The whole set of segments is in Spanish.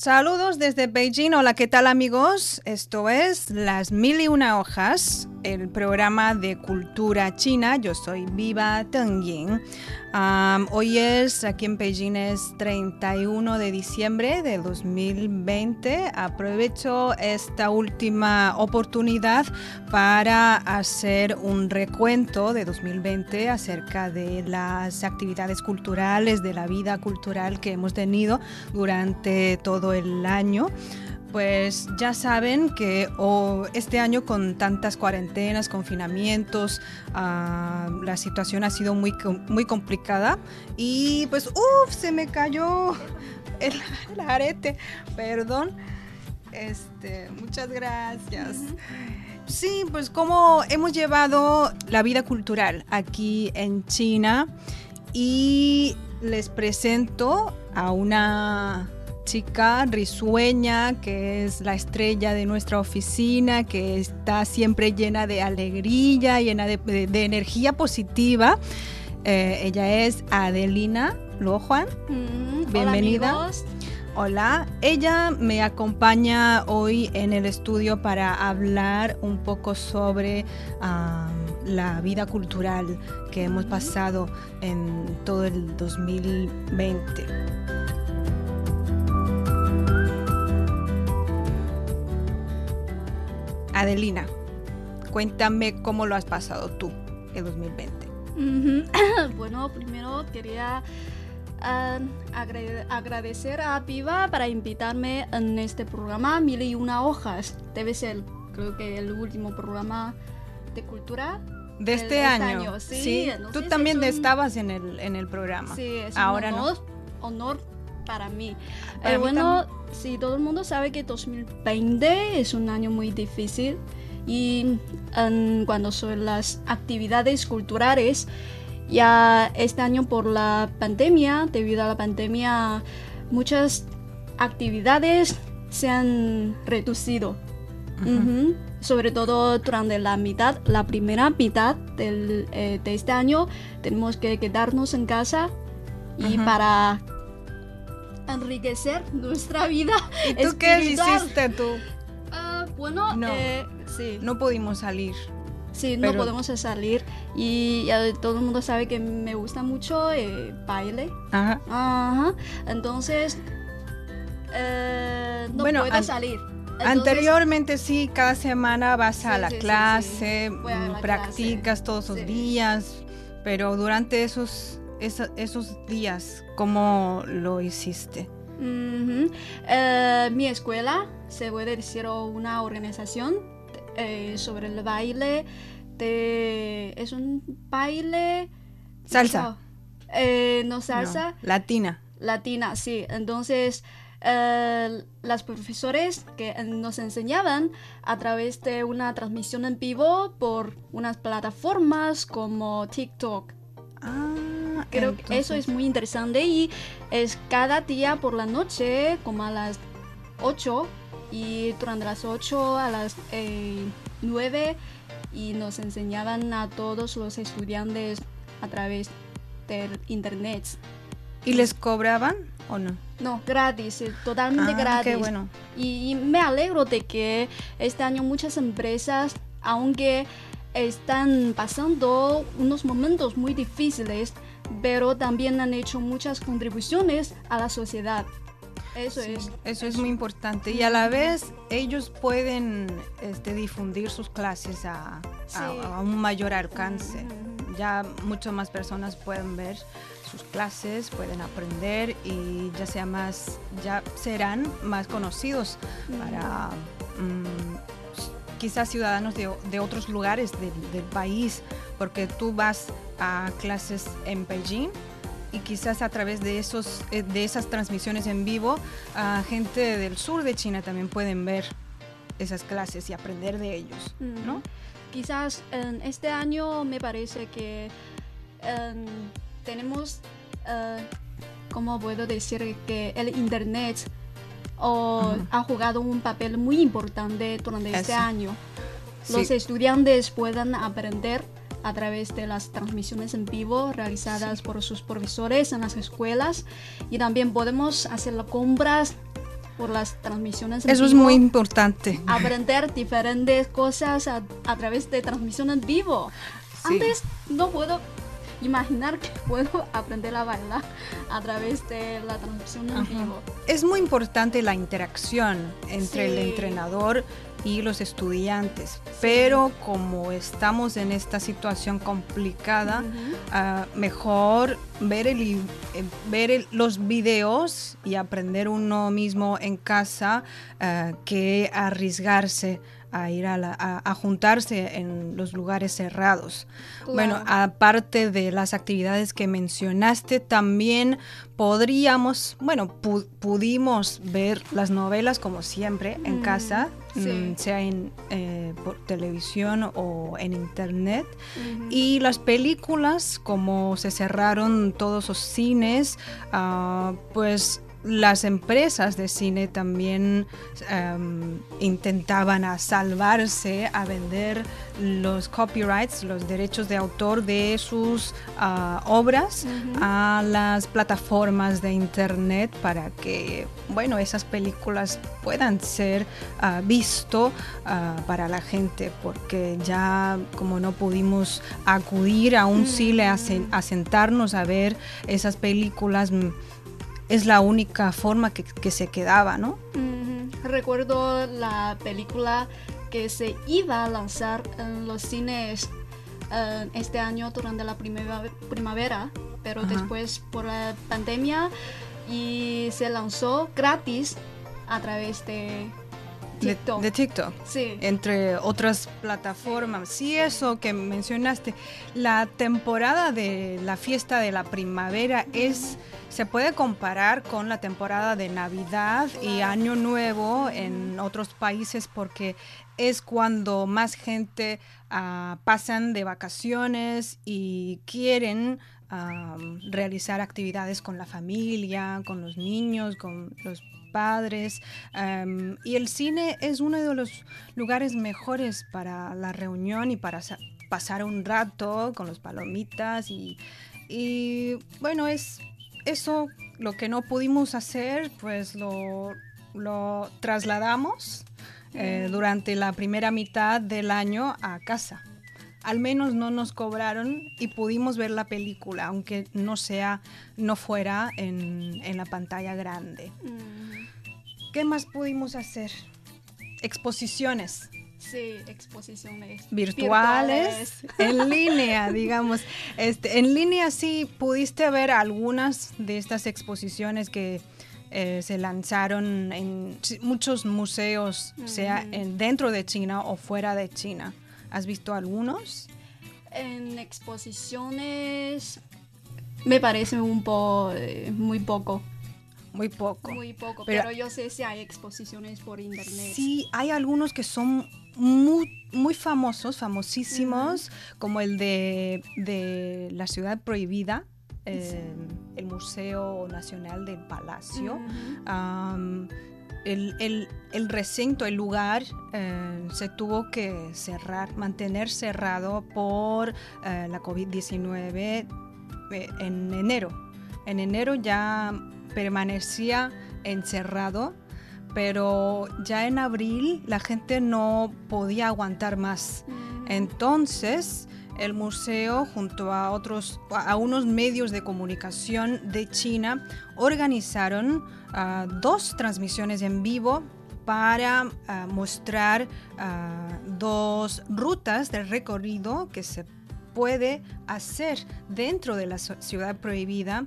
Saludos desde Beijing. Hola, ¿qué tal amigos? Esto es Las Mil y Una Hojas, el programa de cultura china. Yo soy Viva Teng Ying. Hoy es, aquí en Beijing es 31 de diciembre de 2020. Aprovecho esta última oportunidad para hacer un recuento de 2020 acerca de las actividades culturales, de la vida cultural que hemos tenido durante todo el año pues ya saben que este año con tantas cuarentenas, confinamientos, ah, la situación ha sido muy, muy complicada y pues, uff, se me cayó el, arete, perdón. Este, muchas gracias. Sí, pues como hemos llevado la vida cultural aquí en China y les presento a una chica risueña, que es la estrella de nuestra oficina, que está siempre llena de alegría, llena de, energía positiva. Eh, ella es Adelina Luojuan. Mm, Bienvenida. Hola, Hola, ella me acompaña hoy en el estudio para hablar un poco sobre la vida cultural que hemos pasado en todo el 2020. Adelina, cuéntame cómo lo has pasado tú en 2020. bueno, primero quería ah, agradecer a Piva para invitarme en este programa Mil y una hojas. Debe ser, creo que el último programa de cultura de este, este año. Sí, tú también estabas en el, en el programa. Sí, es Ahora un honor, honor para mí. Eh, bueno, sí, todo el mundo sabe que 2020 es un año muy difícil y cuando son las actividades culturales, ya este año por la pandemia, debido a la pandemia, muchas actividades se han reducido. Sobre todo durante la mitad, la primera mitad del, eh, de este año, tenemos que quedarnos en casa y para enriquecer nuestra vida. ¿Y tú qué hiciste tú? Ah, bueno, no, eh, sí. No pudimos salir. Sí, no podemos salir y todo el mundo sabe que me gusta mucho eh, baile. Ajá. Ajá. Entonces, eh, no bueno, puedo salir. Anteriormente sí, cada semana vas a, la clase, practicas todos los días, pero durante esos esos días, ¿cómo lo hiciste? Eh, mi escuela se puede decir una organización eh, sobre el baile. De, es un baile. Salsa. Eh, no, salsa. latina. Latina, sí. Entonces, las profesores que nos enseñaban a través de una transmisión en vivo por unas plataformas como TikTok. Ah. Creo que eso es muy interesante y es cada día por la noche, como a las 8 y durante las 8 a las 9 eh, y nos enseñaban a todos los estudiantes a través del internet. ¿Y les cobraban o no? No, gratis, eh, totalmente ah, gratis. Qué bueno. y me alegro de que este año muchas empresas, aunque están pasando unos momentos muy difíciles, pero también han hecho muchas contribuciones a la sociedad. Eso es. Eso es muy importante. Y a la vez ellos pueden este, difundir sus clases a, un mayor alcance. Ya muchas más personas pueden ver sus clases, pueden aprender y ya sea más, ya serán más conocidos para mm, quizás ciudadanos de, otros lugares del país, porque tú vas a clases en Beijing y quizás a través de, esos, eh, de esas transmisiones en vivo, a gente del sur de China también pueden ver esas clases y aprender de ellos, ¿no? Quizás en este año me parece que em, tenemos, uh, ¿cómo puedo decir? Que el Internet ha jugado un papel muy importante durante este año. Los estudiantes puedan aprender a través de las transmisiones en vivo realizadas por sus profesores en las escuelas y también podemos hacer las compras por las transmisiones. Eso es muy importante. Aprender diferentes cosas a, través de transmisiones en vivo. Antes no puedo imaginar que puedo aprender a bailar a través de la transmisión en vivo. Es muy importante la interacción entre el entrenador y los estudiantes, pero como estamos en esta situación complicada, ah, mejor ver, el, eh, ver los videos y aprender uno mismo en casa ah, que arriesgarse a ir a, a, juntarse en los lugares cerrados. Bueno, aparte de las actividades que mencionaste, también podríamos, bueno, pudimos ver las novelas como siempre en casa, mm, sea en eh, por televisión o en internet. Y las películas, como se cerraron todos los cines, uh, pues las empresas de cine también em, intentaban a salvarse, a vender los copyrights, los derechos de autor de sus ah, obras a las plataformas de internet para que, bueno, esas películas puedan ser uh, visto ah, para la gente, porque ya como no pudimos acudir a un cine a, a sentarnos a ver esas películas, es la única forma que, se quedaba, ¿no? Recuerdo la película que se iba a lanzar en los cines eh, este año durante la primavera, pero después por la pandemia y se lanzó gratis a través de TikTok. De, TikTok. Sí. Entre otras plataformas. Sí, eso que mencionaste. La temporada de la fiesta de la primavera es se puede comparar con la temporada de Navidad y Año Nuevo en otros países porque es cuando más gente uh, pasan de vacaciones y quieren realizar actividades con la familia, con los niños, con los padres. y el cine es uno de los lugares mejores para la reunión y para pasar un rato con los palomitas y, y bueno, es eso, lo que no pudimos hacer, pues lo, trasladamos eh, durante la primera mitad del año a casa. Al menos no nos cobraron y pudimos ver la película, aunque no sea, no fuera en, la pantalla grande. Mm. ¿Qué más pudimos hacer? Exposiciones. Sí, exposiciones virtuales, en línea, digamos. Este, en línea sí pudiste ver algunas de estas exposiciones que eh, se lanzaron en muchos museos, sea en, dentro de China o fuera de China. ¿Has visto algunos? En exposiciones me parece un poco, eh, muy poco. Muy poco. Muy poco, pero, yo sé si hay exposiciones por internet. Sí, hay algunos que son muy, muy famosos, famosísimos, como el de, de, la ciudad prohibida, eh, el Museo Nacional del Palacio. El, el, el, recinto, el lugar, eh, se tuvo que cerrar, mantener cerrado por eh, la COVID-19 en enero. En enero ya permanecía encerrado pero ya en abril la gente no podía aguantar más. Mm. Entonces, el museo junto a otros a unos medios de comunicación de China organizaron ah, dos transmisiones en vivo para ah, mostrar ah, dos rutas de recorrido que se puede hacer dentro de la ciudad prohibida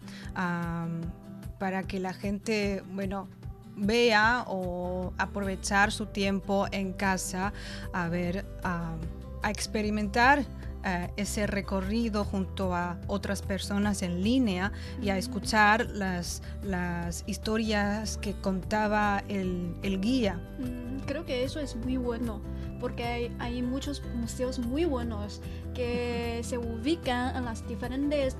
para que la gente, bueno, vea o aprovechar su tiempo en casa a ver, a, experimentar eh, ese recorrido junto a otras personas en línea y a escuchar las, las historias que contaba el, el guía. Mm, creo que eso es muy bueno porque hay, hay, muchos museos muy buenos que se ubican en las diferentes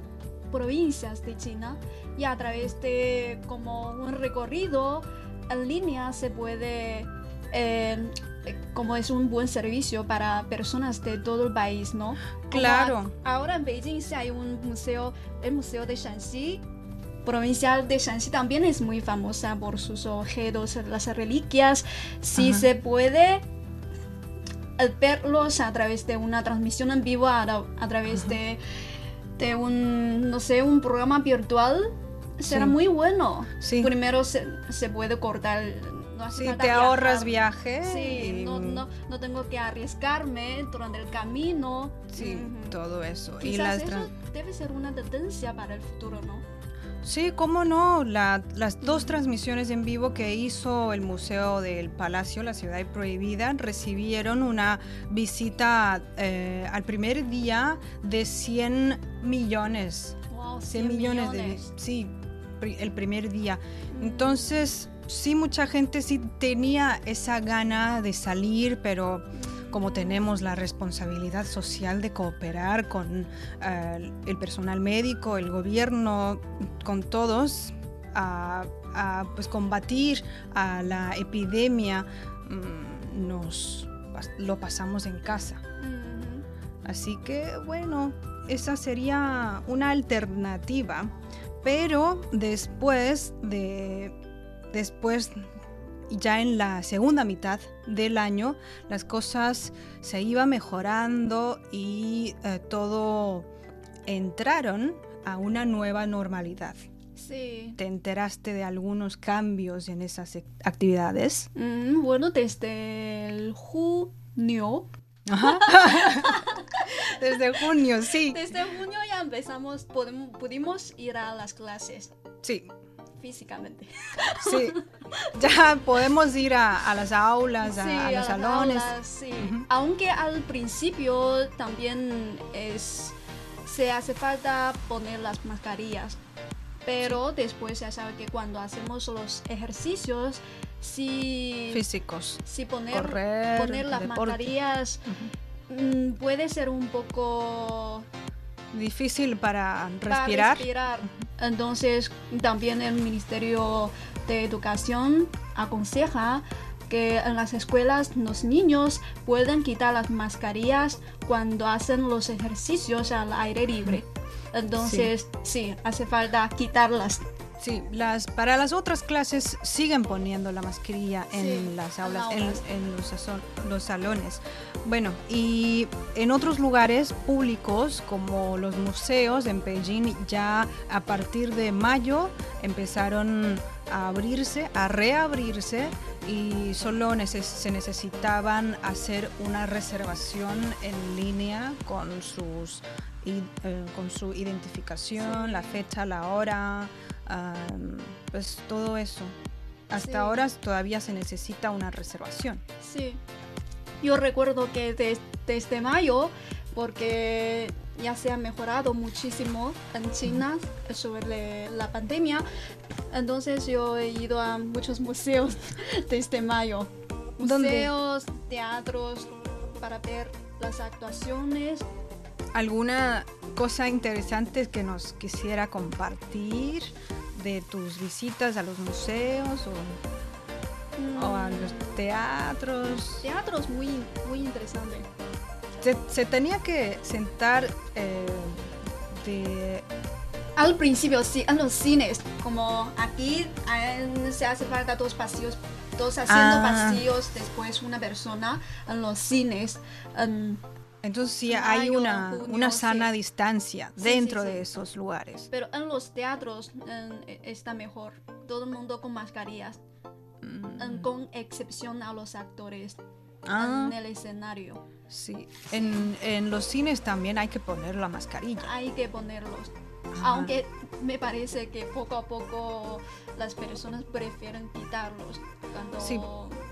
provincias de China y a través de como un recorrido en línea se puede, eh, como es un buen servicio para personas de todo el país, ¿no? claro. ahora en Beijing sí hay un museo, el Museo de Shanxi, provincial de Shanxi también es muy famosa por sus objetos, las reliquias. Si se puede verlos a través de una transmisión en vivo, a, través de, de, un, no sé, un programa virtual, será muy bueno. Primero se, se puede cortar si te ahorras viajes. Sí, no, no, no, tengo que arriesgarme durante el camino. Sí, todo eso. y las eso debe ser una tendencia para el futuro, ¿no? Sí, cómo no. las dos transmisiones en vivo que hizo el Museo del Palacio, la Ciudad Prohibida, recibieron una visita eh, al primer día de 100 millones. Wow, 100, millones, de... Sí, el primer día. Mm. Entonces, sí, mucha gente sí tenía esa gana de salir, pero como tenemos la responsabilidad social de cooperar con eh, el personal médico, el gobierno, con todos, a, pues combatir a la epidemia, mm, nos lo pasamos en casa. Así que bueno, esa sería una alternativa, pero después de después ya en la segunda mitad del año las cosas se iban mejorando y eh, todo entraron a una nueva normalidad. Sí. ¿Te enteraste de algunos cambios en esas actividades? Mm, bueno, desde el junio. desde junio, sí. Desde junio ya empezamos, pudimos ir a las clases. Sí físicamente. Sí, ya podemos ir a, las aulas, a, los salones. sí. Aunque al principio también es, se hace falta poner las mascarillas. Pero después ya sabe que cuando hacemos los ejercicios, si físicos, si poner, poner las mascarillas mm, puede ser un poco difícil para respirar. Entonces, también el Ministerio de Educación aconseja que en las escuelas los niños pueden quitar las mascarillas cuando hacen los ejercicios al aire libre. Entonces, sí hace falta quitarlas Sí, las, para las otras clases siguen poniendo la mascarilla en las aulas, en, los, los, salones. Bueno, y en otros lugares públicos como los museos en Beijing ya a partir de mayo empezaron a abrirse, a reabrirse y solo se necesitaban hacer una reservación en línea con sus eh, con su identificación, la fecha, la hora, pues todo eso. Hasta ahora todavía se necesita una reservación. Sí. Yo recuerdo que desde mayo, porque ya se ha mejorado muchísimo en China sobre la pandemia, entonces yo he ido a muchos museos desde mayo. Museos, teatros, para ver las actuaciones. ¿Alguna cosa interesante que nos quisiera compartir? De tus visitas a los museos o, a mm. los teatros? Teatros muy, muy interesante. Se, tenía que sentar eh, de... Al principio, sí, en los cines, como aquí se hace falta dos pasillos, dos haciendo ah. pasillos, después una persona en los cines. Entonces sí hay una, una sana distancia dentro de esos lugares. Pero en los teatros e, está mejor. Todo el mundo con mascarillas. Mm. con excepción a los actores ah. en el escenario. Sí. En, en, los cines también hay que poner la mascarilla. Hay que ponerlos. Aunque me parece que poco a poco las personas prefieren quitarlos. sí,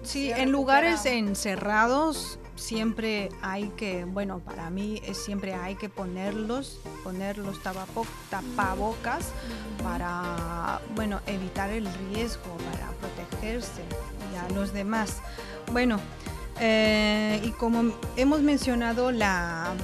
sí en lugares encerrados siempre hay que, bueno, para mí es siempre hay que ponerlos, poner los tapabocas para, bueno, evitar el riesgo, para protegerse y a los demás. Bueno, eh, y como hemos mencionado, la,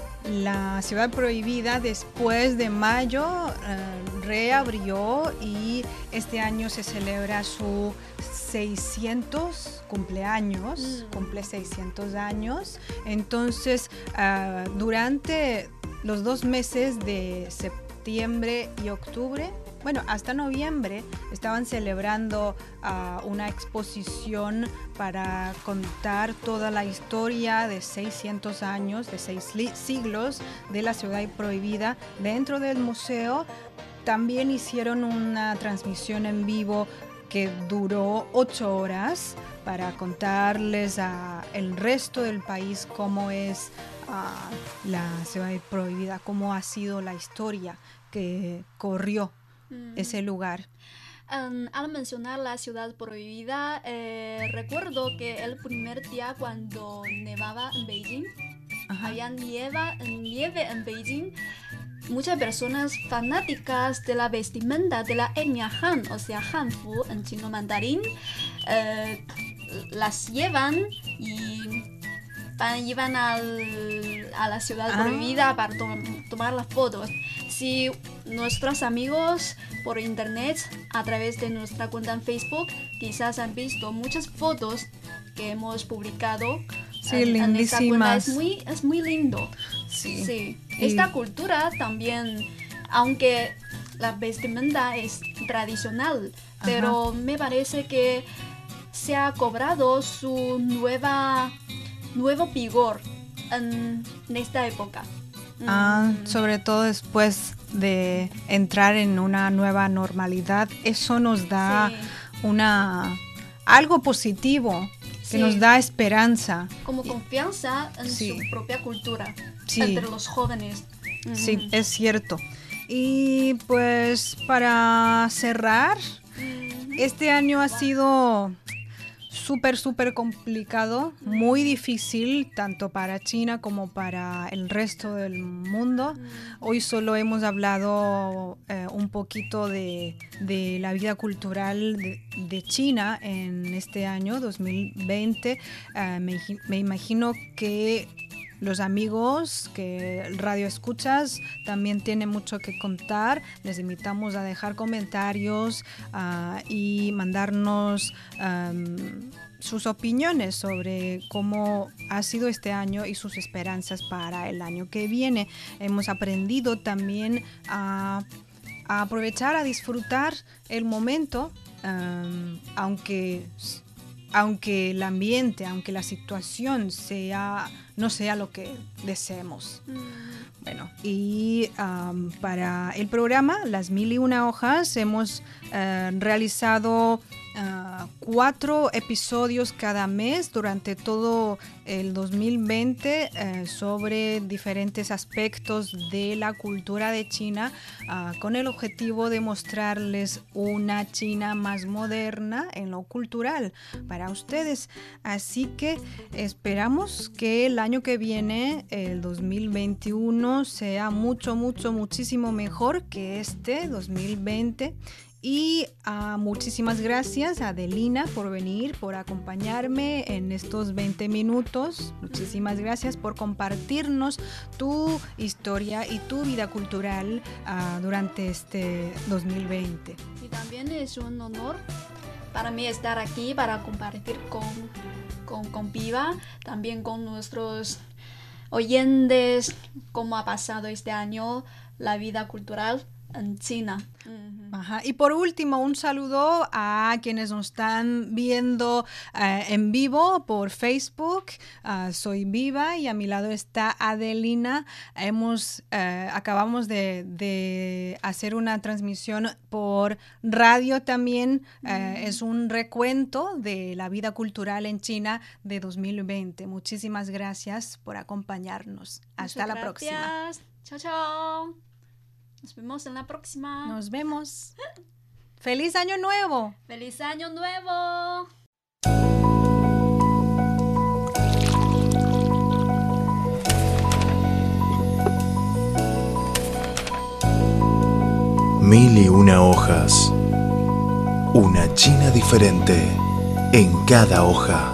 ciudad prohibida después de mayo eh, reabrió y este año se celebra su 600 cumpleaños, mm. cumple 600 años. Entonces, ah, durante los dos meses de septiembre y octubre, bueno, hasta noviembre estaban celebrando ah, una exposición para contar toda la historia de 600 años, de seis siglos de la ciudad prohibida dentro del museo. También hicieron una transmisión en vivo que duró ocho horas para contarles al resto del país cómo es ah, la ciudad prohibida, cómo ha sido la historia que corrió mm. ese lugar. al mencionar la ciudad prohibida, eh, recuerdo que el primer día cuando nevaba en Beijing, había nieve, nieve en Beijing, muchas personas fanáticas de la vestimenta de la etnia Han, o sea, Hanfu en chino mandarín, eh, las llevan y van, llevan al, a la ciudad ah. prohibida para tomar las fotos. Si nuestros amigos por internet, a través de nuestra cuenta en Facebook, quizás han visto muchas fotos que hemos publicado. Sí, lindísimas. Es muy, es muy lindo. Sí. Esta cultura también, aunque la vestimenta es tradicional, pero me parece que se ha cobrado su nueva nuevo vigor en, esta época. Ah, mm. sobre todo después de entrar en una nueva normalidad, eso nos da una algo positivo que nos da esperanza. Como confianza en su propia cultura entre los jóvenes. Sí, es cierto. Y pues para cerrar, este año ha sido súper, súper complicado, muy difícil, tanto para China como para el resto del mundo. Hoy solo hemos hablado eh, un poquito de, de, la vida cultural de, China en este año 2020. Eh, me, me imagino que los amigos que radio escuchas también tienen mucho que contar. Les invitamos a dejar comentarios ah, y mandarnos sus opiniones sobre cómo ha sido este año y sus esperanzas para el año que viene. Hemos aprendido también a, aprovechar, a disfrutar el momento, aunque aunque el ambiente, aunque la situación sea, no sea lo que deseemos. Mm. Bueno, y para el programa Las Mil y Una Hojas hemos eh, realizado Ah, cuatro episodios cada mes durante todo el 2020 eh, sobre diferentes aspectos de la cultura de China ah, con el objetivo de mostrarles una China más moderna en lo cultural para ustedes. Así que esperamos que el año que viene, el 2021, sea mucho, mucho, muchísimo mejor que este 2020 y ah, muchísimas gracias a Adelina por venir, por acompañarme en estos 20 minutos. Muchísimas gracias por compartirnos tu historia y tu vida cultural ah, durante este 2020. Y también es un honor para mí estar aquí para compartir con, con, con Viva, también con nuestros oyentes, cómo ha pasado este año la vida cultural en China. Y por último, un saludo a quienes nos están viendo eh, en vivo por Facebook. Ah, soy Viva y a mi lado está Adelina. Hemos, eh, acabamos de, hacer una transmisión por radio también. Eh, es un recuento de la vida cultural en China de 2020. Muchísimas gracias por acompañarnos. Hasta la próxima. Chao, chao. Nos vemos en la próxima. Nos vemos. ¡Feliz Año Nuevo! ¡Feliz Año Nuevo! Mil y una hojas. Una China diferente en cada hoja.